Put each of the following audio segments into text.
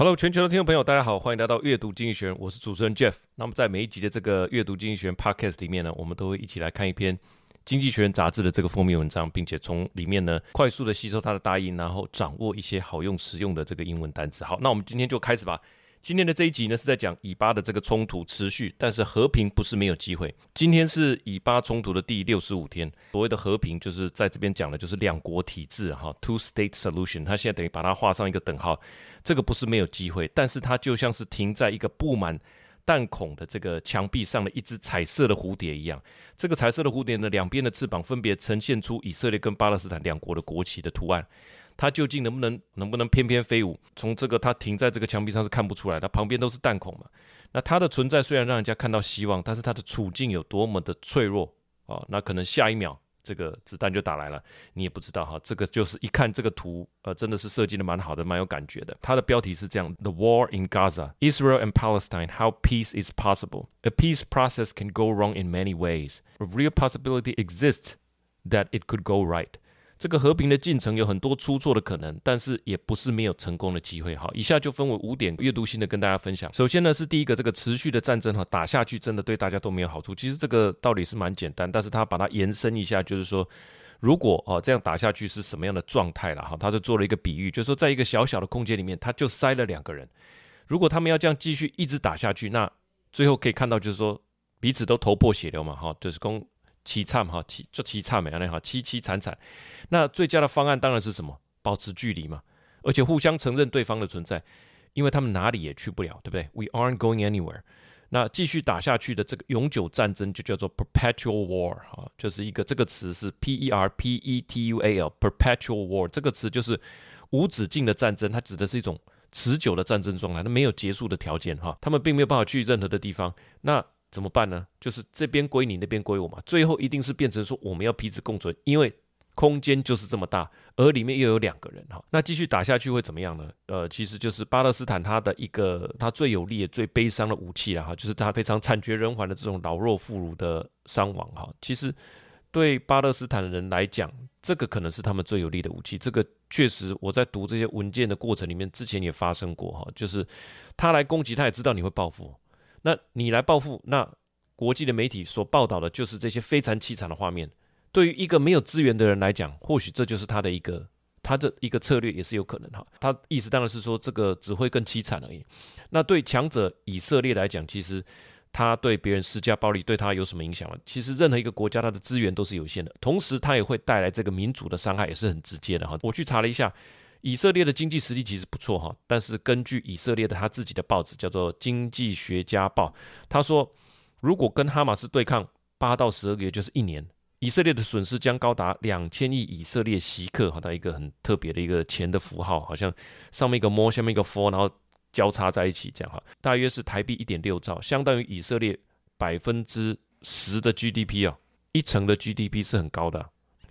Hello，全球的听众朋友，大家好，欢迎来到阅读经济学人，我是主持人 Jeff。那么在每一集的这个阅读经济学人 Podcast 里面呢，我们都会一起来看一篇经济学人杂志的这个封面文章，并且从里面呢快速的吸收它的大意，然后掌握一些好用实用的这个英文单词。好，那我们今天就开始吧。今天的这一集呢，是在讲以巴的这个冲突持续，但是和平不是没有机会。今天是以巴冲突的第六十五天。所谓的和平，就是在这边讲的，就是两国体制哈，two-state solution。它现在等于把它画上一个等号，这个不是没有机会，但是它就像是停在一个布满弹孔的这个墙壁上的一只彩色的蝴蝶一样。这个彩色的蝴蝶呢，两边的翅膀分别呈现出以色列跟巴勒斯坦两国的国旗的图案。它究竟能不能能不能翩翩飞舞？从这个它停在这个墙壁上是看不出来，它旁边都是弹孔嘛。那它的存在虽然让人家看到希望，但是它的处境有多么的脆弱啊、那可能下一秒这个子弹就打来了，你也不知道哈。这个就是一看这个图，呃，真的是设计的蛮好的，蛮有感觉的。它的标题是这样：The War in Gaza, Israel and Palestine: How Peace is Possible. A peace process can go wrong in many ways. A real possibility exists that it could go right. 这个和平的进程有很多出错的可能，但是也不是没有成功的机会。哈，以下就分为五点阅读性的跟大家分享。首先呢，是第一个，这个持续的战争哈，打下去真的对大家都没有好处。其实这个道理是蛮简单，但是他把它延伸一下，就是说，如果哦这样打下去是什么样的状态了哈？他就做了一个比喻，就是说，在一个小小的空间里面，他就塞了两个人。如果他们要这样继续一直打下去，那最后可以看到就是说，彼此都头破血流嘛，哈，就是公。凄惨哈，凄就凄惨没有那哈，凄凄惨惨。那最佳的方案当然是什么？保持距离嘛，而且互相承认对方的存在，因为他们哪里也去不了，对不对？We aren't going anywhere。那继续打下去的这个永久战争就叫做 perpetual war 哈，就是一个这个词是 P E R P E T U A L，perpetual war 这个词就是无止境的战争，它指的是一种持久的战争状态，它没有结束的条件哈，他们并没有办法去任何的地方。那怎么办呢？就是这边归你，那边归我嘛。最后一定是变成说我们要彼此共存，因为空间就是这么大，而里面又有两个人哈。那继续打下去会怎么样呢？呃，其实就是巴勒斯坦他的一个他最有力也最悲伤的武器了哈，就是他非常惨绝人寰的这种老弱妇孺的伤亡哈。其实对巴勒斯坦的人来讲，这个可能是他们最有力的武器。这个确实我在读这些文件的过程里面，之前也发生过哈，就是他来攻击，他也知道你会报复。那你来报复，那国际的媒体所报道的就是这些非常凄惨的画面。对于一个没有资源的人来讲，或许这就是他的一个他的一个策略，也是有可能哈。他意思当然是说这个只会更凄惨而已。那对强者以色列来讲，其实他对别人施加暴力，对他有什么影响吗？其实任何一个国家，它的资源都是有限的，同时它也会带来这个民族的伤害，也是很直接的哈。我去查了一下。以色列的经济实力其实不错哈，但是根据以色列的他自己的报纸叫做《经济学家报》，他说，如果跟哈马斯对抗八到十二个月，就是一年，以色列的损失将高达两千亿以色列袭克，哈，它一个很特别的一个钱的符号，好像上面一个 more，下面一个 for，然后交叉在一起这样哈，大约是台币一点六兆，相当于以色列百分之十的 GDP 啊，一成的 GDP 是很高的。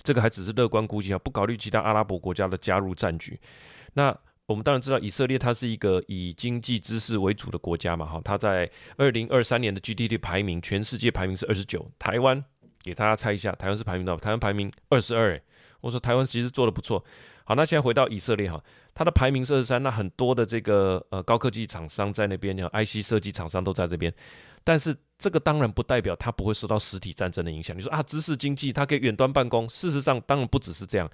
这个还只是乐观估计啊，不考虑其他阿拉伯国家的加入战局。那我们当然知道，以色列它是一个以经济知识为主的国家嘛，哈，它在二零二三年的 GDP 排名，全世界排名是二十九。台湾给大家猜一下，台湾是排名多少？台湾排名二十二。我说台湾其实做得不错。好，那现在回到以色列哈，它的排名是二十三，那很多的这个呃高科技厂商在那边，像 IC 设计厂商都在这边。但是这个当然不代表它不会受到实体战争的影响。你说啊，知识经济它可以远端办公，事实上当然不只是这样，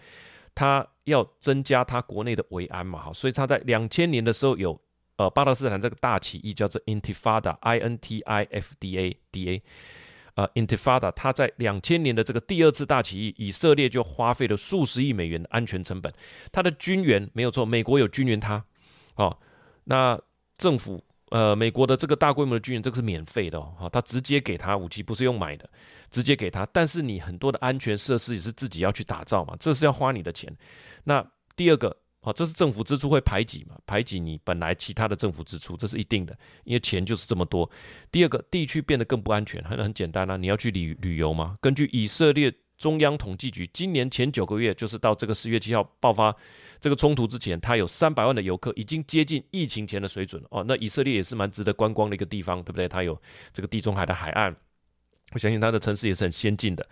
它要增加它国内的维安嘛，哈，所以它在两千年的时候有呃巴勒斯坦这个大起义叫做 Intifada，I N T I F D A D A，呃 Intifada，它在两千年的这个第二次大起义，以色列就花费了数十亿美元的安全成本，它的军援没有错，美国有军援它，哦，那政府。呃，美国的这个大规模的军援，这个是免费的哦，他直接给他武器，不是用买的，直接给他。但是你很多的安全设施也是自己要去打造嘛，这是要花你的钱。那第二个，好，这是政府支出会排挤嘛，排挤你本来其他的政府支出，这是一定的，因为钱就是这么多。第二个，地区变得更不安全，很很简单啊，你要去旅旅游嘛，根据以色列。中央统计局今年前九个月，就是到这个十月七号爆发这个冲突之前，它有三百万的游客，已经接近疫情前的水准哦。那以色列也是蛮值得观光的一个地方，对不对？它有这个地中海的海岸，我相信它的城市也是很先进的。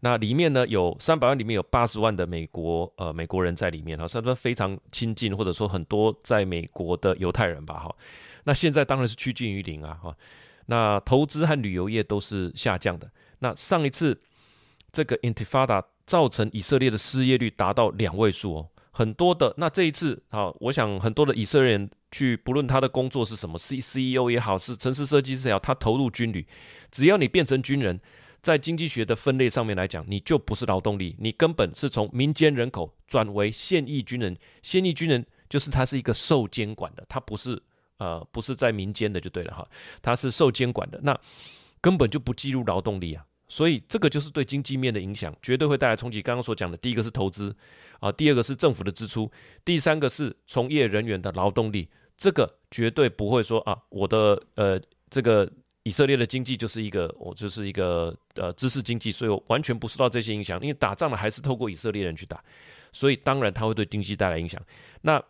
那里面呢，有三百万，里面有八十万的美国呃美国人在里面哈，算是非常亲近，或者说很多在美国的犹太人吧哈。那现在当然是趋近于零啊哈。那投资和旅游业都是下降的。那上一次这个 Intifada 造成以色列的失业率达到两位数哦，很多的。那这一次啊，我想很多的以色列人去，不论他的工作是什么，C CEO 也好，是城市设计师也好，他投入军旅，只要你变成军人。在经济学的分类上面来讲，你就不是劳动力，你根本是从民间人口转为现役军人。现役军人就是他是一个受监管的，他不是呃不是在民间的就对了哈，他是受监管的，那根本就不计入劳动力啊。所以这个就是对经济面的影响，绝对会带来冲击。刚刚所讲的第一个是投资啊，第二个是政府的支出，第三个是从业人员的劳动力，这个绝对不会说啊，我的呃这个。以色列的经济就是一个，我就是一个呃知识经济，所以我完全不受到这些影响。因为打仗呢还是透过以色列人去打，所以当然它会对经济带来影响。那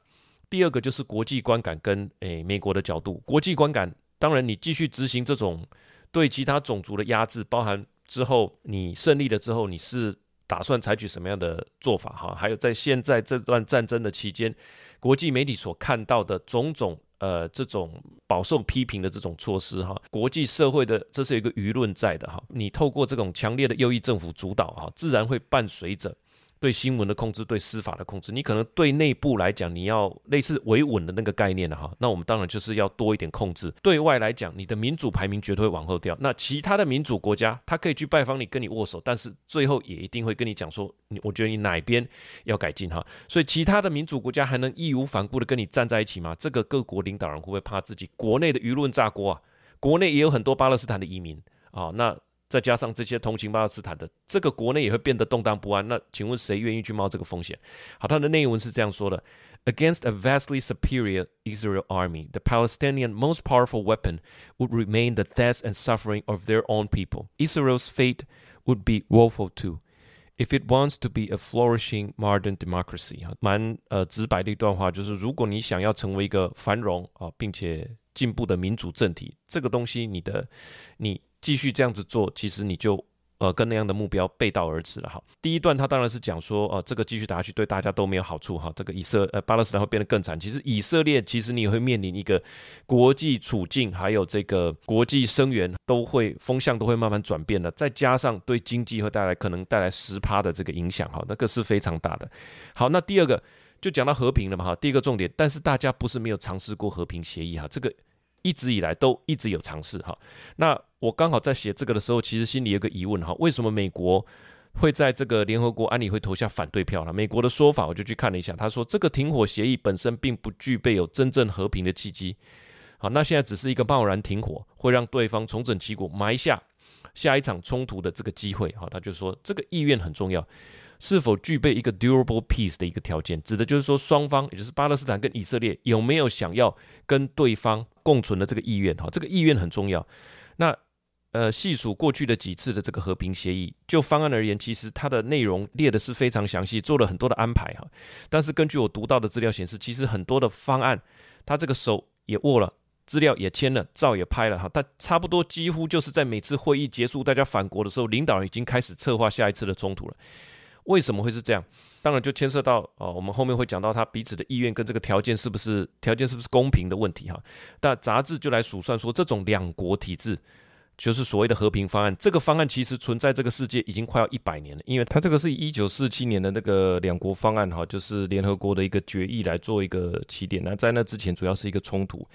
第二个就是国际观感跟诶美国的角度，国际观感当然你继续执行这种对其他种族的压制，包含之后你胜利了之后，你是打算采取什么样的做法哈？还有在现在这段战争的期间，国际媒体所看到的种种。呃，这种饱受批评的这种措施哈，国际社会的这是有一个舆论在的哈，你透过这种强烈的右翼政府主导哈，自然会伴随着。对新闻的控制，对司法的控制，你可能对内部来讲，你要类似维稳的那个概念的哈，那我们当然就是要多一点控制。对外来讲，你的民主排名绝对会往后掉。那其他的民主国家，他可以去拜访你，跟你握手，但是最后也一定会跟你讲说，你我觉得你哪边要改进哈。所以其他的民主国家还能义无反顾的跟你站在一起吗？这个各国领导人会不会怕自己国内的舆论炸锅啊？国内也有很多巴勒斯坦的移民啊，那。再加上这些同情巴勒斯坦的，这个国内也会变得动荡不安。那请问谁愿意去冒这个风险？好，它的内文是这样说的：Against a vastly superior Israel army, the Palestinian most powerful weapon would remain the death and suffering of their own people. Israel's fate would be woeful too, if it wants to be a flourishing modern democracy 哈。蛮呃直白的一段话，就是如果你想要成为一个繁荣啊并且进步的民主政体，这个东西你的你。继续这样子做，其实你就呃跟那样的目标背道而驰了哈。第一段他当然是讲说，呃，这个继续打下去对大家都没有好处哈。这个以色呃巴勒斯坦会变得更惨。其实以色列其实你也会面临一个国际处境，还有这个国际声援都会风向都会慢慢转变的。再加上对经济会带来可能带来十趴的这个影响哈，那个是非常大的。好，那第二个就讲到和平了嘛哈。第一个重点，但是大家不是没有尝试过和平协议哈，这个。一直以来都一直有尝试哈，那我刚好在写这个的时候，其实心里有个疑问哈，为什么美国会在这个联合国安理会投下反对票呢？美国的说法我就去看了一下，他说这个停火协议本身并不具备有真正和平的契机，好，那现在只是一个贸然停火，会让对方重整旗鼓，埋下下一场冲突的这个机会哈，他就说这个意愿很重要。是否具备一个 durable peace 的一个条件，指的就是说双方，也就是巴勒斯坦跟以色列有没有想要跟对方共存的这个意愿？哈，这个意愿很重要。那呃，细数过去的几次的这个和平协议，就方案而言，其实它的内容列的是非常详细，做了很多的安排哈。但是根据我读到的资料显示，其实很多的方案，他这个手也握了，资料也签了，照也拍了哈。他差不多几乎就是在每次会议结束，大家返国的时候，领导人已经开始策划下一次的冲突了。为什么会是这样？当然就牵涉到哦，我们后面会讲到他彼此的意愿跟这个条件是不是条件是不是公平的问题哈。但杂志就来数算说，这种两国体制就是所谓的和平方案。这个方案其实存在这个世界已经快要一百年了，因为它这个是一九四七年的那个两国方案哈，就是联合国的一个决议来做一个起点。那在那之前主要是一个冲突。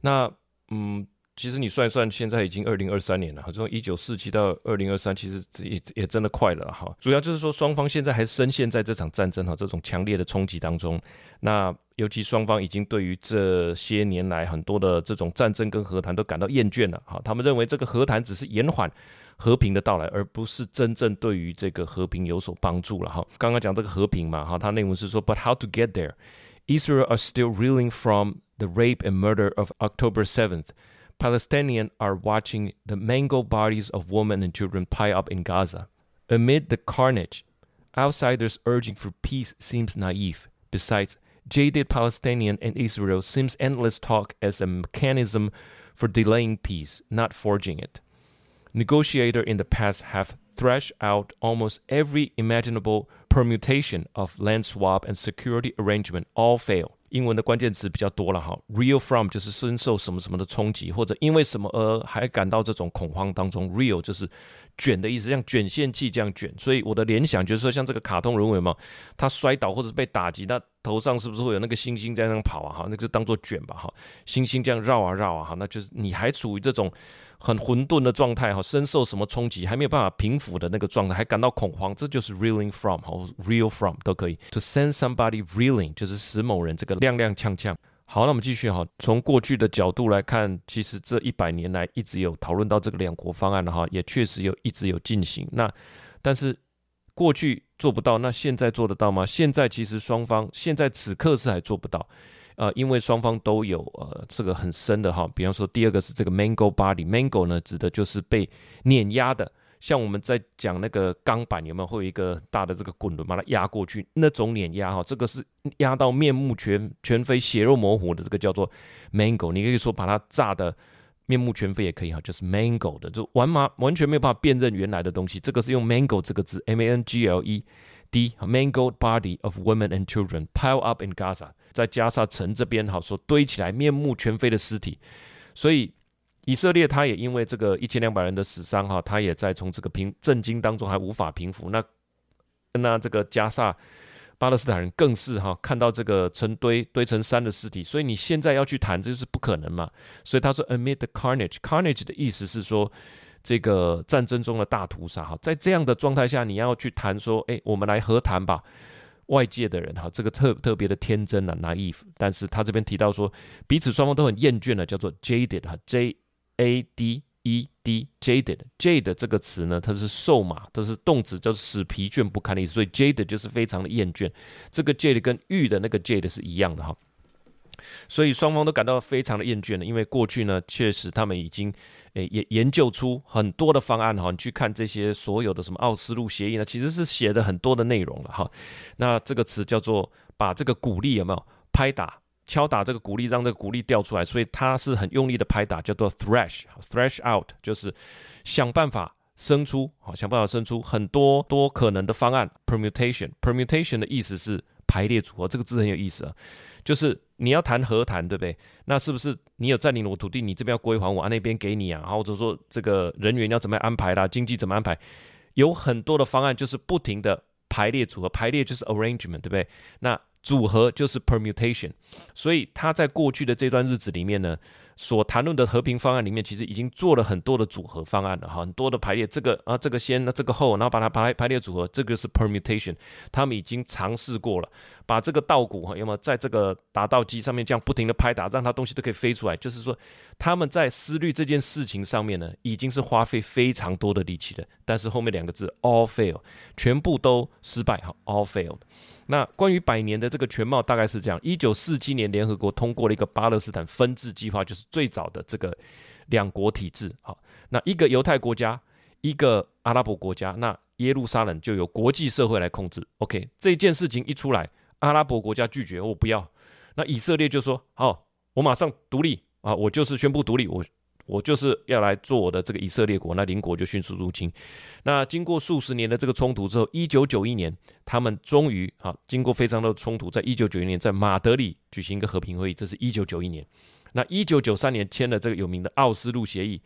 那嗯。其实你算一算，现在已经二零二三年了，从一九四七到二零二三，其实也也真的快了哈。主要就是说，双方现在还深陷在这场战争哈，这种强烈的冲击当中。那尤其双方已经对于这些年来很多的这种战争跟和谈都感到厌倦了哈。他们认为这个和谈只是延缓和平的到来，而不是真正对于这个和平有所帮助了哈。刚刚讲这个和平嘛哈，他内文是说，But how to get there? Israel are still reeling from the rape and murder of October seventh. Palestinians are watching the mangled bodies of women and children pile up in Gaza. Amid the carnage, outsiders urging for peace seems naive. Besides, jaded Palestinians and Israel seems endless talk as a mechanism for delaying peace, not forging it. Negotiators in the past have thrashed out almost every imaginable permutation of land swap and security arrangement, all fail. 英文的关键词比较多了哈，real from 就是深受什么什么的冲击，或者因为什么而还感到这种恐慌当中，real 就是卷的意思，像卷线器这样卷。所以我的联想就是说，像这个卡通人物有没有？他摔倒或者是被打击，那头上是不是会有那个星星在那跑啊？哈，那个就当做卷吧哈，星星这样绕啊绕啊哈，那就是你还处于这种。很混沌的状态哈，深受什么冲击，还没有办法平复的那个状态，还感到恐慌，这就是 reeling from 哈，reel from 都可以。To send somebody reeling 就是使某人这个踉踉跄跄。好，那我们继续哈，从过去的角度来看，其实这一百年来一直有讨论到这个两国方案的哈，也确实有一直有进行。那但是过去做不到，那现在做得到吗？现在其实双方现在此刻是还做不到。呃，因为双方都有呃这个很深的哈，比方说第二个是这个 mango body，mango 呢指的就是被碾压的，像我们在讲那个钢板有没有会有一个大的这个滚轮把它压过去，那种碾压哈，这个是压到面目全全非、血肉模糊的，这个叫做 mango。你可以说把它炸的面目全非也可以哈，就是 mango 的，就完麻完全没有办法辨认原来的东西，这个是用 mango 这个字，M A N G L E。D mangled body of women and children pile up in Gaza，在加沙城这边哈，说堆起来面目全非的尸体，所以以色列他也因为这个一千两百人的死伤哈，他也在从这个平震惊当中还无法平复。那那这个加沙巴勒斯坦人更是哈看到这个成堆堆成山的尸体，所以你现在要去谈，这就是不可能嘛。所以他说 amid the carnage，carnage 的意思是说。这个战争中的大屠杀哈，在这样的状态下，你要去谈说，哎，我们来和谈吧。外界的人哈，这个特特别的天真啊，naive。但是他这边提到说，彼此双方都很厌倦了，叫做 jaded 哈，J A D E d jaded jaded 这个词呢，它是瘦马，它是动词，叫使疲倦不堪的意思。所以 jaded 就是非常的厌倦。这个 jade 跟玉的那个 jade 是一样的哈。所以双方都感到非常的厌倦了，因为过去呢，确实他们已经诶研研究出很多的方案哈。你去看这些所有的什么奥斯陆协议呢，其实是写的很多的内容了哈。那这个词叫做把这个鼓励有没有拍打、敲打这个鼓励，让这个鼓励掉出来，所以它是很用力的拍打，叫做 thrash，thrash out 就是想办法生出，好想办法生出很多多可能的方案，permutation，permutation 的意思是排列组合，这个字很有意思啊。就是你要谈和谈，对不对？那是不是你有占领了我土地，你这边要归还我，啊那边给你啊？或者说这个人员要怎么样安排啦？经济怎么安排？有很多的方案，就是不停的排列组合，排列就是 arrangement，对不对？那组合就是 permutation。所以他在过去的这段日子里面呢，所谈论的和平方案里面，其实已经做了很多的组合方案了哈，很多的排列，这个啊，这个先，那这个后，然后把它排排列组合，这个是 permutation，他们已经尝试过了，把这个稻谷哈，要么在这个打稻机上面这样不停的拍打，让它东西都可以飞出来，就是说他们在思虑这件事情上面呢，已经是花费非常多的力气的，但是后面两个字 all fail，全部都失败哈，all failed。那关于百年的这个全貌大概是这样：一九四七年，联合国通过了一个巴勒斯坦分治计划，就是最早的这个两国体制。好，那一个犹太国家，一个阿拉伯国家，那耶路撒冷就由国际社会来控制。OK，这件事情一出来，阿拉伯国家拒绝，我不要。那以色列就说：好，我马上独立啊，我就是宣布独立，我。我就是要来做我的这个以色列国，那邻国就迅速入侵。那经过数十年的这个冲突之后，一九九一年，他们终于啊，经过非常多的冲突，在一九九一年在马德里举行一个和平会议，这是一九九一年。那一九九三年签了这个有名的奥斯陆协议，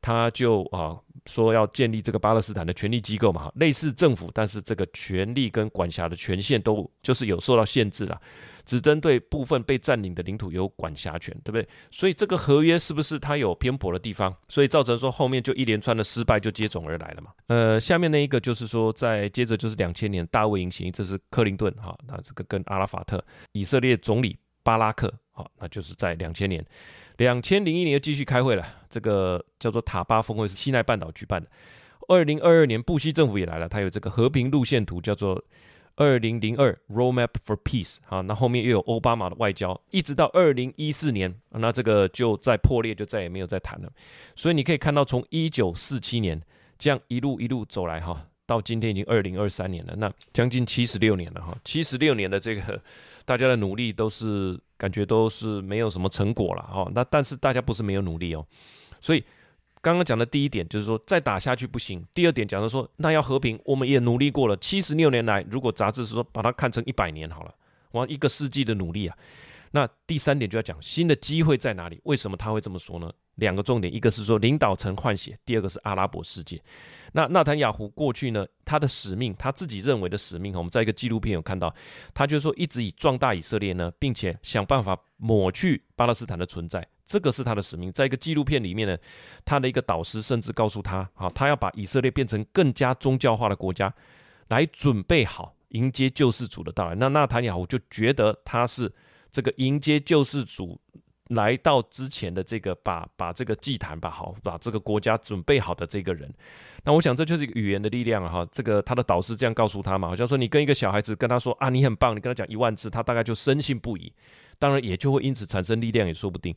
他就啊说要建立这个巴勒斯坦的权力机构嘛，类似政府，但是这个权力跟管辖的权限都就是有受到限制了。只针对部分被占领的领土有管辖权，对不对？所以这个合约是不是它有偏颇的地方？所以造成说后面就一连串的失败就接踵而来了嘛。呃，下面那一个就是说，在接着就是两千年大卫营协议，这是克林顿哈，那这个跟阿拉法特，以色列总理巴拉克，好，那就是在两千年，两千零一年又继续开会了，这个叫做塔巴峰会是西奈半岛举办的。二零二二年布希政府也来了，他有这个和平路线图，叫做。二零零二 Roadmap for Peace，好，那后面又有奥巴马的外交，一直到二零一四年，那这个就再破裂，就再也没有再谈了。所以你可以看到，从一九四七年这样一路一路走来，哈，到今天已经二零二三年了，那将近七十六年了，哈，七十六年的这个大家的努力都是感觉都是没有什么成果了，哈，那但是大家不是没有努力哦，所以刚刚讲的第一点就是说，再打下去不行。第二点讲的说，那要和平，我们也努力过了，七十六年来，如果杂志是说把它看成一百年好了，哇，一个世纪的努力啊。那第三点就要讲新的机会在哪里？为什么他会这么说呢？两个重点，一个是说领导层换血，第二个是阿拉伯世界。那纳坦雅胡过去呢，他的使命，他自己认为的使命，我们在一个纪录片有看到，他就说一直以壮大以色列呢，并且想办法抹去巴勒斯坦的存在。这个是他的使命，在一个纪录片里面呢，他的一个导师甚至告诉他，啊，他要把以色列变成更加宗教化的国家，来准备好迎接救世主的到来。那纳坦雅胡就觉得他是这个迎接救世主来到之前的这个把把这个祭坛把好把这个国家准备好的这个人。那我想这就是一个语言的力量啊！哈，这个他的导师这样告诉他嘛，好像说你跟一个小孩子跟他说啊，你很棒，你跟他讲一万次，他大概就深信不疑。当然也就会因此产生力量，也说不定。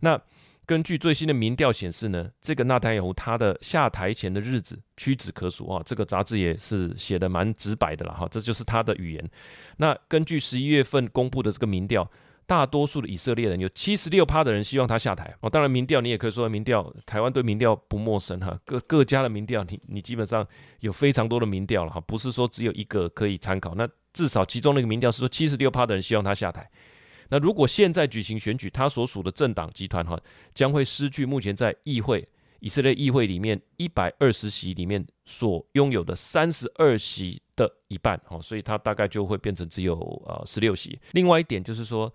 那根据最新的民调显示呢，这个纳坦雅胡他的下台前的日子屈指可数啊。这个杂志也是写的蛮直白的了哈，这就是他的语言。那根据十一月份公布的这个民调。大多数的以色列人有七十六趴的人希望他下台哦。当然，民调你也可以说民调，台湾对民调不陌生哈。各各家的民调，你你基本上有非常多的民调了哈，不是说只有一个可以参考。那至少其中那个民调是说七十六趴的人希望他下台。那如果现在举行选举，他所属的政党集团哈将会失去目前在议会以色列议会里面一百二十席里面所拥有的三十二席的一半哦，所以他大概就会变成只有呃十六席。另外一点就是说。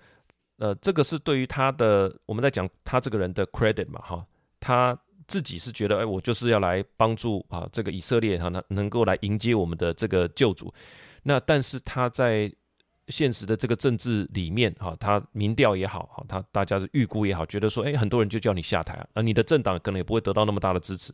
呃，这个是对于他的，我们在讲他这个人的 credit 嘛，哈，他自己是觉得，哎，我就是要来帮助啊，这个以色列哈，能能够来迎接我们的这个救主。那但是他在现实的这个政治里面，哈，他民调也好，哈，他大家的预估也好，觉得说，哎，很多人就叫你下台啊，你的政党可能也不会得到那么大的支持。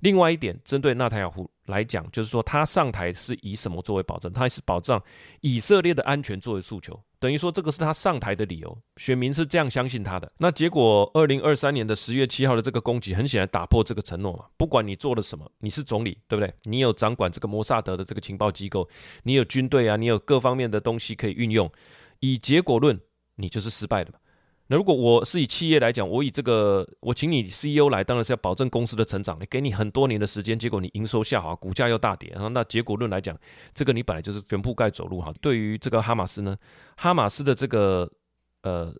另外一点，针对纳坦雅胡来讲，就是说他上台是以什么作为保证？他是保障以色列的安全作为诉求，等于说这个是他上台的理由。选民是这样相信他的。那结果，二零二三年的十月七号的这个攻击，很显然打破这个承诺嘛。不管你做了什么，你是总理，对不对？你有掌管这个摩萨德的这个情报机构，你有军队啊，你有各方面的东西可以运用。以结果论，你就是失败的。那如果我是以企业来讲，我以这个我请你 CEO 来，当然是要保证公司的成长，你给你很多年的时间，结果你营收下滑，股价又大跌，然后那结果论来讲，这个你本来就是全铺盖走路哈。对于这个哈马斯呢，哈马斯的这个呃。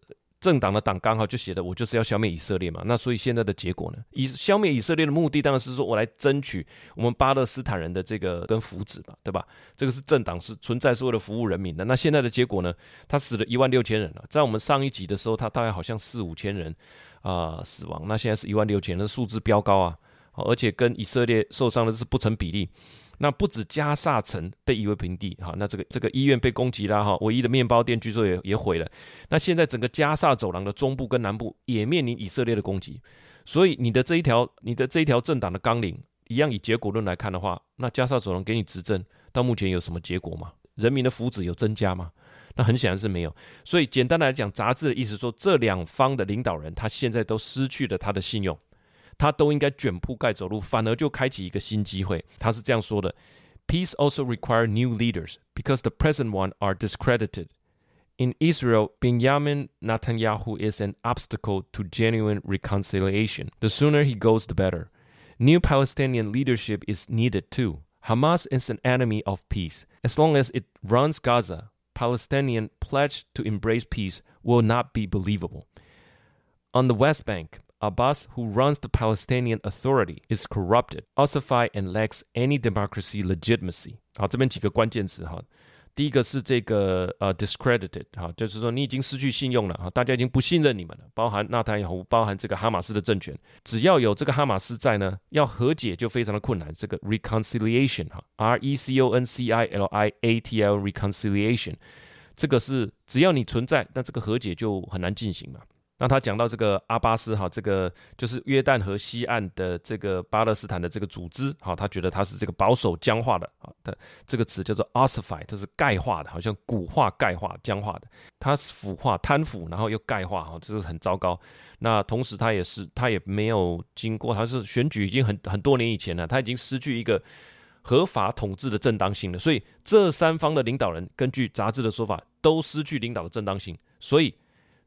政党的党纲哈就写的，我就是要消灭以色列嘛。那所以现在的结果呢？以消灭以色列的目的当然是说我来争取我们巴勒斯坦人的这个跟福祉嘛，对吧？这个是政党是存在是为了服务人民的。那现在的结果呢？他死了一万六千人了，在我们上一集的时候，他大概好像四五千人啊、死亡，那现在是一万六千人，的数字飙高啊，而且跟以色列受伤的是不成比例。那不止加萨城被夷为平地哈，那这个这个医院被攻击了哈，唯一的面包店据说也也毁了。那现在整个加萨走廊的中部跟南部也面临以色列的攻击，所以你的这一条你的这一条政党的纲领，一样以结果论来看的话，那加萨走廊给你执政到目前有什么结果吗？人民的福祉有增加吗？那很显然是没有。所以简单来讲，杂志的意思说，这两方的领导人他现在都失去了他的信用。他都应该卷铺盖走路，反而就开启一个新机会。他是这样说的：Peace also require new leaders because the present one are discredited. In Israel, Benjamin Netanyahu is an obstacle to genuine reconciliation. The sooner he goes, the better. New Palestinian leadership is needed too. Hamas is an enemy of peace. As long as it runs Gaza, Palestinian pledge to embrace peace will not be believable. On the West Bank, Abbas, who runs the Palestinian Authority, is corrupted, ossified, and lacks any democracy legitimacy。好，这边几个关键词哈。第一个是这个呃 discredited，哈，就是说你已经失去信用了哈，大家已经不信任你们了，包含纳坦雅胡，包含这个哈马斯的政权。只要有这个哈马斯在呢，要和解就非常的困难。这个 reconciliation 哈，R E C O N C I L I A T L reconciliation，这个是只要你存在，那这个和解就很难进行嘛。那他讲到这个阿巴斯哈，这个就是约旦河西岸的这个巴勒斯坦的这个组织哈，他觉得他是这个保守僵化的啊的这个词叫做 ossify，它是钙化的，好像骨化、钙化、僵化的，它腐化、贪腐，然后又钙化哈，这是很糟糕。那同时他也是他也没有经过，他是选举已经很很多年以前了，他已经失去一个合法统治的正当性了，所以这三方的领导人根据杂志的说法都失去领导的正当性，所以。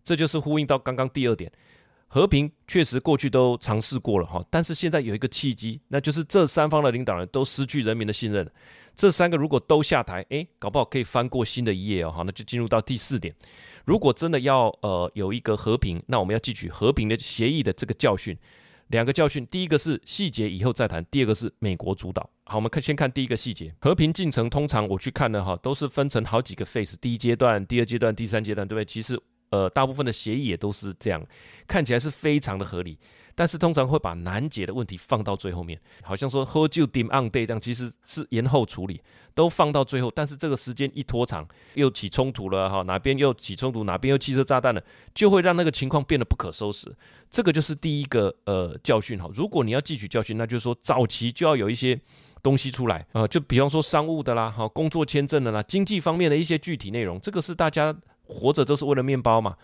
这就是呼应到刚刚第二点，和平确实过去都尝试过了哈，但是现在有一个契机，那就是这三方的领导人都失去人民的信任。这三个如果都下台，诶，搞不好可以翻过新的一页哦。好，那就进入到第四点，如果真的要呃有一个和平，那我们要汲取和平的协议的这个教训。两个教训，第一个是细节以后再谈，第二个是美国主导。好，我们看先看第一个细节，和平进程通常我去看的哈，都是分成好几个 phase，第一阶段、第二阶段、第三阶段，对不对？其实。呃，大部分的协议也都是这样，看起来是非常的合理，但是通常会把难解的问题放到最后面，好像说喝就 dim on day 这样，其实是延后处理，都放到最后，但是这个时间一拖长，又起冲突了哈，哪边又起冲突，哪边又汽车炸弹了，就会让那个情况变得不可收拾。这个就是第一个呃教训哈。如果你要汲取教训，那就是说早期就要有一些东西出来啊，就比方说商务的啦，哈，工作签证的啦，经济方面的一些具体内容，这个是大家。活着都是为了面包嘛，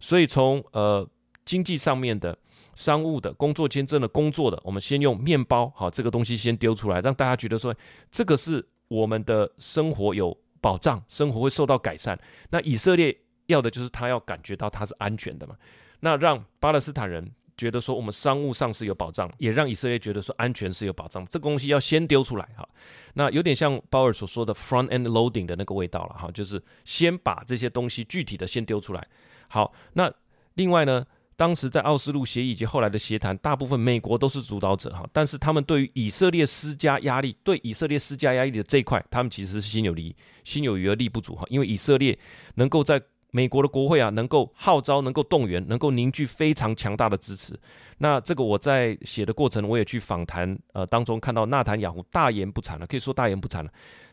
所以从呃经济上面的、商务的、工作签证的、工作的，我们先用面包好这个东西先丢出来，让大家觉得说这个是我们的生活有保障，生活会受到改善。那以色列要的就是他要感觉到他是安全的嘛，那让巴勒斯坦人。觉得说我们商务上是有保障，也让以色列觉得说安全是有保障，这个东西要先丢出来哈。那有点像鲍尔所说的 front end loading 的那个味道了哈，就是先把这些东西具体的先丢出来。好，那另外呢，当时在奥斯陆协议以及后来的协谈，大部分美国都是主导者哈，但是他们对于以色列施加压力，对以色列施加压力的这一块，他们其实是心有余心有余而力不足哈，因为以色列能够在美国的国会啊，能够号召、能够动员、能够凝聚非常强大的支持。那这个我在写的过程，我也去访谈，呃，当中看到纳坦雅胡大言不惭了，可以说大言不惭了。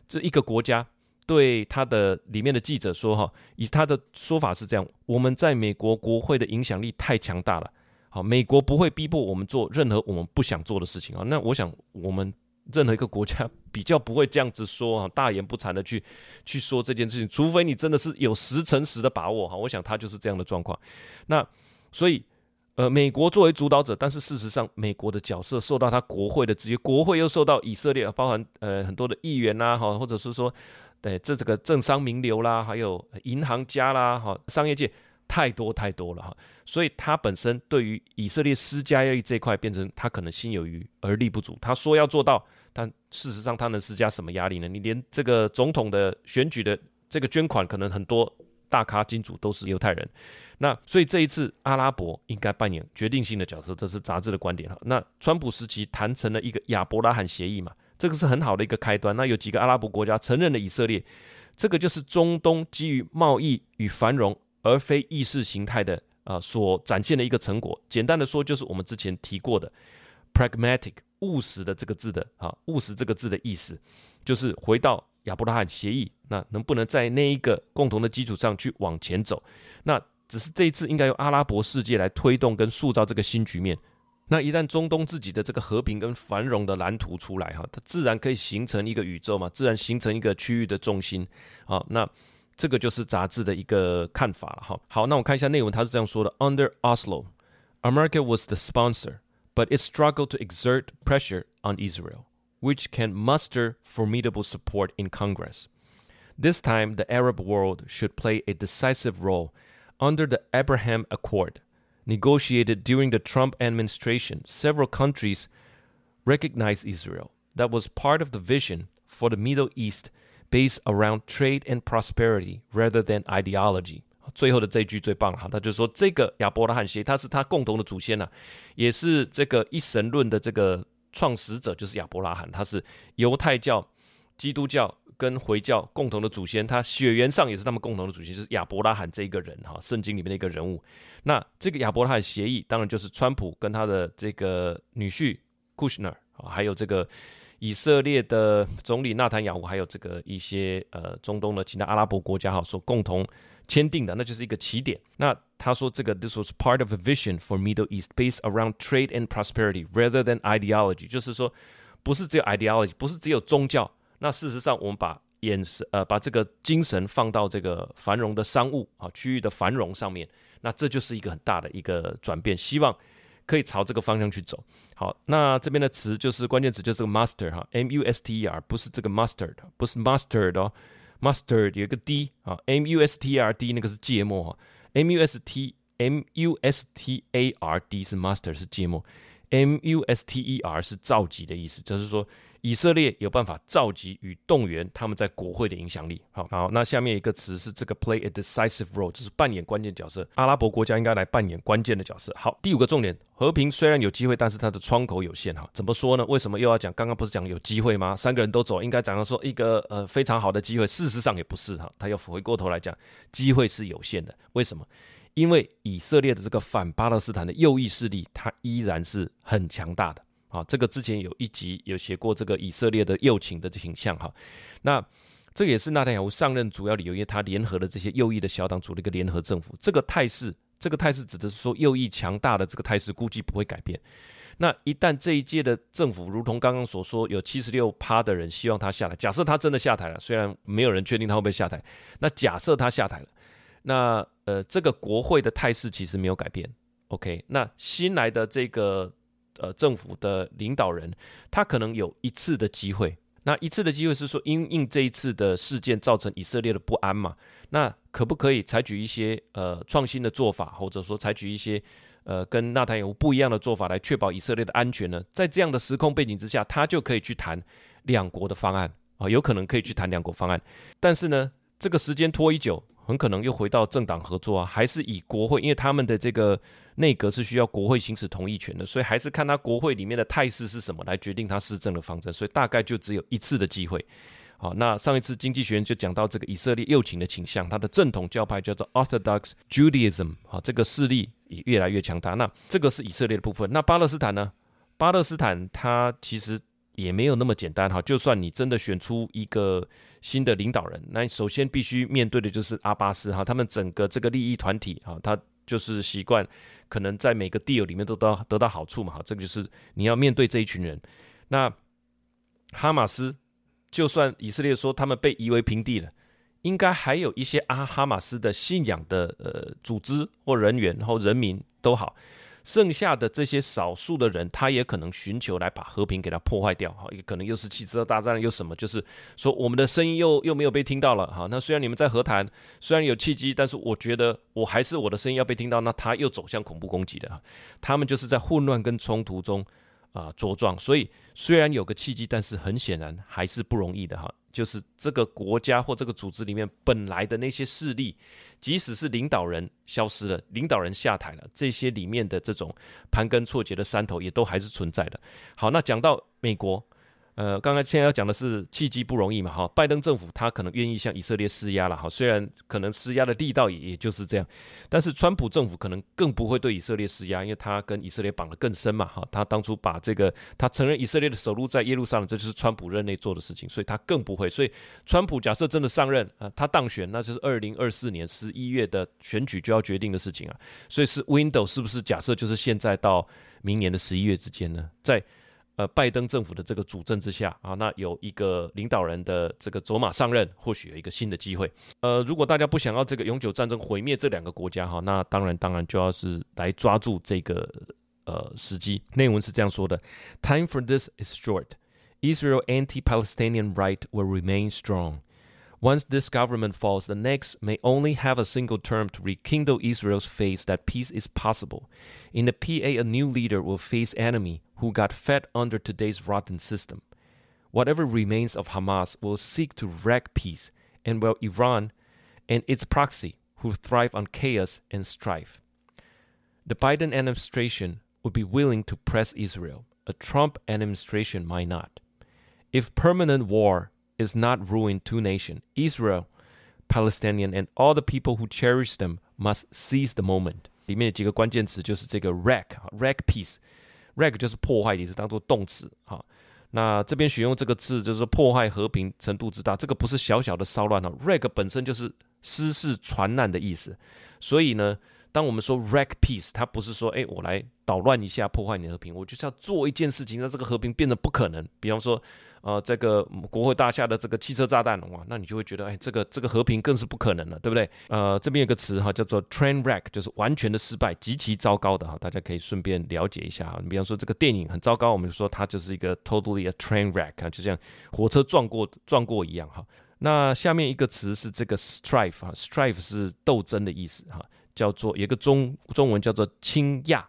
这一个国家对他的里面的记者说，哈，以他的说法是这样：我们在美国国会的影响力太强大了，好，美国不会逼迫我们做任何我们不想做的事情啊。那我想我们。任何一个国家比较不会这样子说啊，大言不惭的去去说这件事情，除非你真的是有十成十的把握哈。我想他就是这样的状况。那所以呃，美国作为主导者，但是事实上，美国的角色受到他国会的制约，国会又受到以色列包含呃很多的议员呐哈，或者是说对这这个政商名流啦，还有银行家啦哈，商业界。太多太多了哈，所以他本身对于以色列施加压力这块，变成他可能心有余而力不足。他说要做到，但事实上他能施加什么压力呢？你连这个总统的选举的这个捐款，可能很多大咖金主都是犹太人。那所以这一次阿拉伯应该扮演决定性的角色，这是杂志的观点哈。那川普时期谈成了一个亚伯拉罕协议嘛，这个是很好的一个开端。那有几个阿拉伯国家承认了以色列，这个就是中东基于贸易与繁荣。而非意识形态的啊、呃，所展现的一个成果。简单的说，就是我们之前提过的 pragmatic 务实的这个字的啊，务实这个字的意思，就是回到亚伯拉罕协议，那能不能在那一个共同的基础上去往前走？那只是这一次应该由阿拉伯世界来推动跟塑造这个新局面。那一旦中东自己的这个和平跟繁荣的蓝图出来哈，它自然可以形成一个宇宙嘛，自然形成一个区域的重心啊，那。这个就是杂志的一个看法了哈。好，那我看一下内文，他是这样说的：Under Oslo, America was the sponsor, but it struggled to exert pressure on Israel, which can muster formidable support in Congress. This time, the Arab world should play a decisive role. Under the Abraham Accord, negotiated during the Trump administration, several countries recognized Israel. That was part of the vision for the Middle East. Based around trade and prosperity rather than ideology。最后的这一句最棒哈，他就说这个亚伯拉罕协议，他是他共同的祖先呐、啊，也是这个一神论的这个创始者，就是亚伯拉罕，他是犹太教、基督教跟回教共同的祖先，他血缘上也是他们共同的祖先，就是亚伯拉罕这一个人哈，圣经里面的一个人物。那这个亚伯拉罕协议，当然就是川普跟他的这个女婿 Kushner 啊，还有这个。以色列的总理纳坦雅胡，还有这个一些呃中东的其他阿拉伯国家哈，所共同签订的，那就是一个起点。那他说这个 This was part of a vision for Middle East based around trade and prosperity rather than ideology，就是说不是只有 ideology，不是只有宗教。那事实上，我们把眼神呃把这个精神放到这个繁荣的商务啊区域的繁荣上面，那这就是一个很大的一个转变。希望。可以朝这个方向去走。好，那这边的词就是关键词，就是个 master 哈，M U S T E R，不是这个 mustard，不是 mustard 哦，mustard 有一个 D 啊，M U S T R D 那个是芥末哈，M U S T M U S T A R D 是 mustard 是芥末，M U S T E R 是召集的意思，就是说。以色列有办法召集与动员他们在国会的影响力。好，好，那下面一个词是这个 play a decisive role，就是扮演关键角色。阿拉伯国家应该来扮演关键的角色。好，第五个重点，和平虽然有机会，但是它的窗口有限。哈，怎么说呢？为什么又要讲？刚刚不是讲有机会吗？三个人都走，应该讲到说一个呃非常好的机会。事实上也不是哈，他要回过头来讲，机会是有限的。为什么？因为以色列的这个反巴勒斯坦的右翼势力，它依然是很强大的。好，这个之前有一集有写过这个以色列的右倾的形象哈，那这也是纳坦雅胡上任主要理由，因为他联合了这些右翼的小党组了一个联合政府。这个态势，这个态势指的是说右翼强大的这个态势估计不会改变。那一旦这一届的政府，如同刚刚所说，有七十六趴的人希望他下台，假设他真的下台了，虽然没有人确定他会不会下台，那假设他下台了，那呃这个国会的态势其实没有改变。OK，那新来的这个。呃，政府的领导人，他可能有一次的机会。那一次的机会是说，因应这一次的事件造成以色列的不安嘛？那可不可以采取一些呃创新的做法，或者说采取一些呃跟纳坦有不一样的做法，来确保以色列的安全呢？在这样的时空背景之下，他就可以去谈两国的方案啊，有可能可以去谈两国方案。但是呢，这个时间拖一久。很可能又回到政党合作啊，还是以国会，因为他们的这个内阁是需要国会行使同意权的，所以还是看他国会里面的态势是什么来决定他施政的方针，所以大概就只有一次的机会。好，那上一次经济学人就讲到这个以色列右倾的倾向，他的正统教派叫做 Orthodox Judaism，好，这个势力也越来越强大。那这个是以色列的部分，那巴勒斯坦呢？巴勒斯坦它其实。也没有那么简单哈，就算你真的选出一个新的领导人，那首先必须面对的就是阿巴斯哈，他们整个这个利益团体哈，他就是习惯可能在每个 deal 里面都得到得到好处嘛哈，这个就是你要面对这一群人。那哈马斯就算以色列说他们被夷为平地了，应该还有一些阿哈马斯的信仰的呃组织或人员或人民都好。剩下的这些少数的人，他也可能寻求来把和平给他破坏掉，哈，也可能又是汽车大战，又什么，就是说我们的声音又又没有被听到了，哈，那虽然你们在和谈，虽然有契机，但是我觉得我还是我的声音要被听到，那他又走向恐怖攻击的，他们就是在混乱跟冲突中啊茁壮，所以虽然有个契机，但是很显然还是不容易的，哈。就是这个国家或这个组织里面本来的那些势力，即使是领导人消失了，领导人下台了，这些里面的这种盘根错节的山头也都还是存在的。好，那讲到美国。呃，刚刚现在要讲的是契机不容易嘛，哈，拜登政府他可能愿意向以色列施压了，哈，虽然可能施压的力道也也就是这样，但是川普政府可能更不会对以色列施压，因为他跟以色列绑得更深嘛，哈，他当初把这个他承认以色列的首都在耶路撒冷，这就是川普任内做的事情，所以他更不会，所以川普假设真的上任啊，他当选，那就是二零二四年十一月的选举就要决定的事情啊，所以是 window 是不是假设就是现在到明年的十一月之间呢？在呃，拜登政府的这个主政之下啊，那有一个领导人的这个走马上任，或许有一个新的机会。呃，如果大家不想要这个永久战争毁灭这两个国家哈，那当然当然就要是来抓住这个呃时机。内文是这样说的：Time for this is short. Israel anti-Palestinian right will remain strong. Once this government falls, the next may only have a single term to rekindle Israel's faith that peace is possible. In the PA, a new leader will face enemy. Who got fed under today's rotten system? Whatever remains of Hamas will seek to wreck peace, and will Iran and its proxy, who thrive on chaos and strife. The Biden administration would be willing to press Israel. A Trump administration might not. If permanent war is not ruin two nations, Israel, Palestinian, and all the people who cherish them must seize the moment. 里面的几个关键词就是这个 wreck, wreck peace。wreck 就是破坏，也是当做动词哈。那这边选用这个字，就是破坏和平程度之大，这个不是小小的骚乱哈。wreck 本身就是失事传难的意思，所以呢，当我们说 wreck peace，它不是说哎，我来捣乱一下，破坏你的和平，我就是要做一件事情，让这个和平变得不可能。比方说。呃，这个国会大厦的这个汽车炸弹哇，那你就会觉得，哎，这个这个和平更是不可能了，对不对？呃，这边有个词哈，叫做 train wreck，就是完全的失败，极其糟糕的哈，大家可以顺便了解一下哈。你比方说这个电影很糟糕，我们就说它就是一个 totally a train wreck 啊，就像火车撞过撞过一样哈。那下面一个词是这个 strife 哈，strife 是斗争的意思哈。叫做有一个中中文叫做倾轧，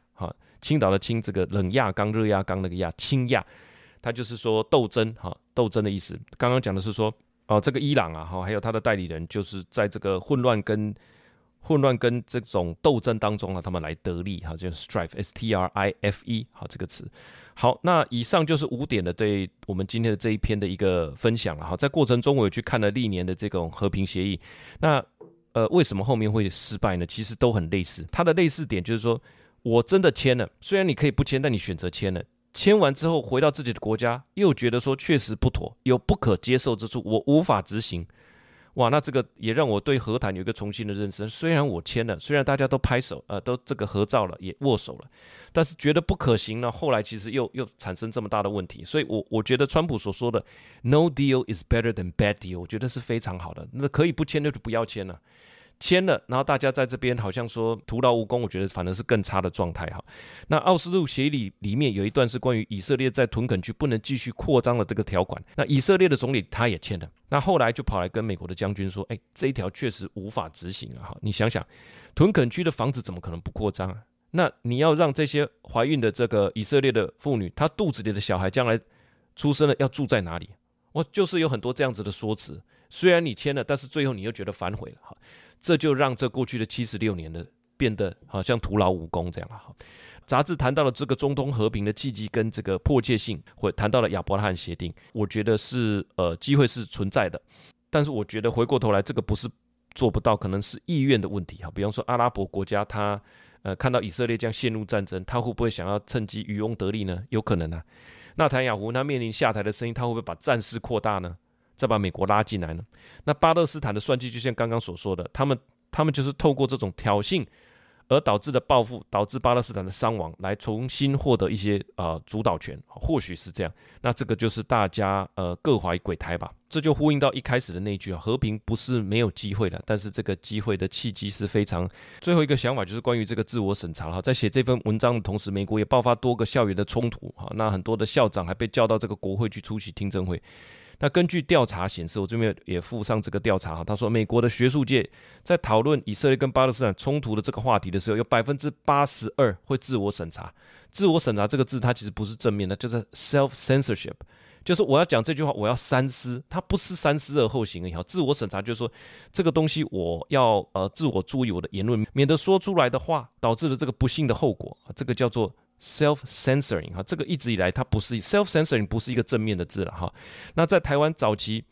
青岛的青，这个冷轧钢热轧钢那个轧氢亚，它就是说斗争哈，斗争的意思。刚刚讲的是说哦，这个伊朗啊哈，还有他的代理人，就是在这个混乱跟混乱跟这种斗争当中啊，他们来得利哈，就 strife，s t r i f e 好这个词。好，那以上就是五点的对我们今天的这一篇的一个分享了哈。在过程中，我有去看了历年的这种和平协议。那呃，为什么后面会失败呢？其实都很类似。它的类似点就是说，我真的签了，虽然你可以不签，但你选择签了。签完之后回到自己的国家，又觉得说确实不妥，有不可接受之处，我无法执行。哇，那这个也让我对和谈有一个重新的认识。虽然我签了，虽然大家都拍手，呃，都这个合照了，也握手了，但是觉得不可行呢。后来其实又又产生这么大的问题，所以我我觉得川普所说的 “No deal is better than bad deal”，我觉得是非常好的。那可以不签就不要签了。签了，然后大家在这边好像说徒劳无功，我觉得反而是更差的状态哈。那奥斯陆协议里里面有一段是关于以色列在屯垦区不能继续扩张的这个条款，那以色列的总理他也签了，那后来就跑来跟美国的将军说，哎，这一条确实无法执行啊哈。你想想，屯垦区的房子怎么可能不扩张啊？那你要让这些怀孕的这个以色列的妇女，她肚子里的小孩将来出生了要住在哪里？我就是有很多这样子的说辞。虽然你签了，但是最后你又觉得反悔了哈。这就让这过去的七十六年的变得好像徒劳无功这样了哈。杂志谈到了这个中东和平的契机跟这个迫切性，或谈到了亚伯拉罕协定，我觉得是呃机会是存在的，但是我觉得回过头来这个不是做不到，可能是意愿的问题哈。比方说阿拉伯国家他呃看到以色列将陷入战争，他会不会想要趁机渔翁得利呢？有可能啊。纳坦雅胡他面临下台的声音，他会不会把战事扩大呢？再把美国拉进来呢？那巴勒斯坦的算计，就像刚刚所说的，他们他们就是透过这种挑衅而导致的报复，导致巴勒斯坦的伤亡，来重新获得一些呃主导权，或许是这样。那这个就是大家呃各怀鬼胎吧。这就呼应到一开始的那句啊，和平不是没有机会的，但是这个机会的契机是非常。最后一个想法就是关于这个自我审查哈，在写这份文章的同时，美国也爆发多个校园的冲突哈，那很多的校长还被叫到这个国会去出席听证会。那根据调查显示，我这边也附上这个调查哈。他说，美国的学术界在讨论以色列跟巴勒斯坦冲突的这个话题的时候，有百分之八十二会自我审查。自我审查这个字，它其实不是正面的，就是 self censorship，就是我要讲这句话，我要三思，它不是三思而后行而已。自我审查就是说，这个东西我要呃自我注意我的言论，免得说出来的话导致了这个不幸的后果。这个叫做。Self-censoring 哈，这个一直以来它不是 self-censoring 不是一个正面的字了哈。那在台湾早期。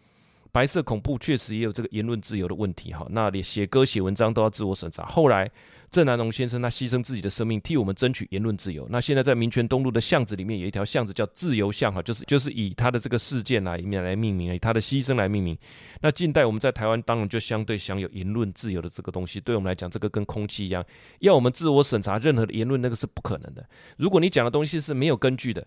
白色恐怖确实也有这个言论自由的问题哈，那里写歌写文章都要自我审查。后来郑南榕先生他牺牲自己的生命替我们争取言论自由。那现在在民权东路的巷子里面有一条巷子叫自由巷哈，就是就是以他的这个事件来来命名，以他的牺牲来命名。那近代我们在台湾当然就相对享有言论自由的这个东西，对我们来讲这个跟空气一样，要我们自我审查任何的言论那个是不可能的。如果你讲的东西是没有根据的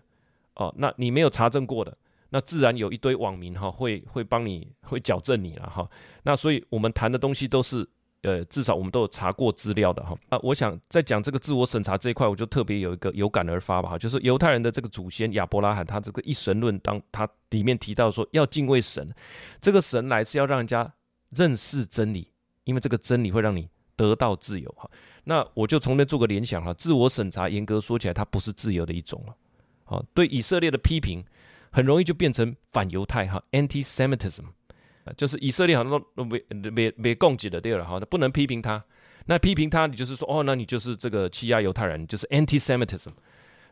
哦，那你没有查证过的。那自然有一堆网民哈，会会帮你会矫正你了哈。那所以我们谈的东西都是呃，至少我们都有查过资料的哈。那我想在讲这个自我审查这一块，我就特别有一个有感而发吧哈，就是犹太人的这个祖先亚伯拉罕，他这个一神论当他里面提到说要敬畏神，这个神来是要让人家认识真理，因为这个真理会让你得到自由哈。那我就从那做个联想哈，自我审查严格说起来，它不是自由的一种了。好，对以色列的批评。很容易就变成反犹太哈，anti-Semitism，就是以色列好像都没没没供给的对了哈，不能批评他，那批评他你就是说哦，那你就是这个欺压犹太人，就是 anti-Semitism。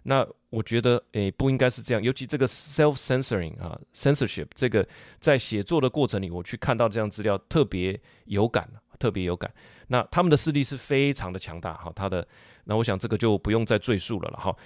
那我觉得诶不应该是这样，尤其这个 self-censoring 啊，censorship 这个在写作的过程里，我去看到这样资料特别有感，特别有感。那他们的势力是非常的强大哈，他的那我想这个就不用再赘述了了哈。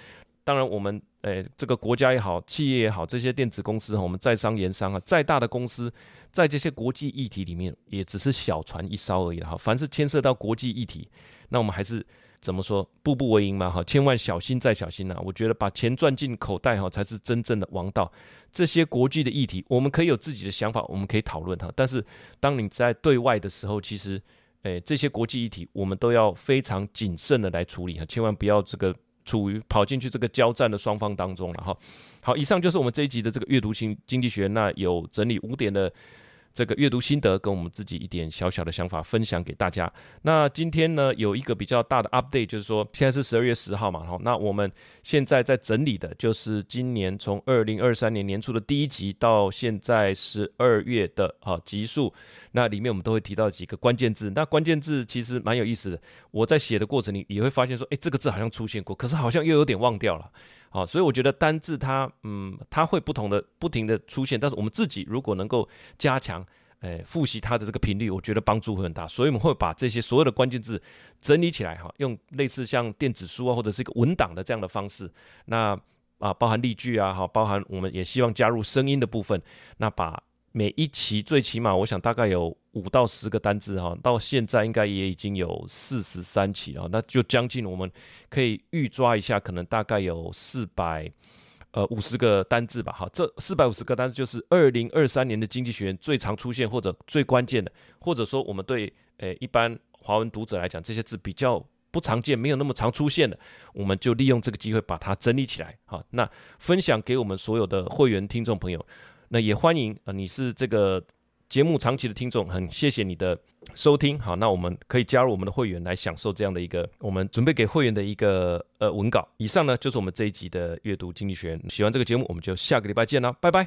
当然，我们诶，这个国家也好，企业也好，这些电子公司哈，我们在商言商啊，再大的公司，在这些国际议题里面，也只是小船一艘而已哈。凡是牵涉到国际议题，那我们还是怎么说，步步为营嘛哈，千万小心再小心呐。我觉得把钱赚进口袋哈，才是真正的王道。这些国际的议题，我们可以有自己的想法，我们可以讨论哈。但是，当你在对外的时候，其实诶，这些国际议题，我们都要非常谨慎的来处理哈，千万不要这个。处于跑进去这个交战的双方当中了哈。好，以上就是我们这一集的这个阅读型经济学。那有整理五点的这个阅读心得跟我们自己一点小小的想法分享给大家。那今天呢，有一个比较大的 update，就是说现在是十二月十号嘛，哈，那我们现在在整理的就是今年从二零二三年年初的第一集到现在十二月的啊集数，那里面我们都会提到几个关键字。那关键字其实蛮有意思的，我在写的过程里也会发现说，哎，这个字好像出现过，可是好像又有点忘掉了。好，所以我觉得单字它，嗯，它会不同的、不停的出现，但是我们自己如果能够加强，诶，复习它的这个频率，我觉得帮助会很大。所以我们会把这些所有的关键字整理起来，哈，用类似像电子书啊，或者是一个文档的这样的方式，那啊，包含例句啊，哈，包含我们也希望加入声音的部分，那把。每一期最起码，我想大概有五到十个单字哈，到现在应该也已经有四十三期了，那就将近我们可以预抓一下，可能大概有四百呃五十个单字吧。哈，这四百五十个单字就是二零二三年的经济学人最常出现或者最关键的，或者说我们对诶一般华文读者来讲，这些字比较不常见，没有那么常出现的，我们就利用这个机会把它整理起来。好，那分享给我们所有的会员听众朋友。那也欢迎啊，你是这个节目长期的听众，很谢谢你的收听。好，那我们可以加入我们的会员来享受这样的一个我们准备给会员的一个呃文稿。以上呢就是我们这一集的阅读经济学。喜欢这个节目，我们就下个礼拜见了，拜拜。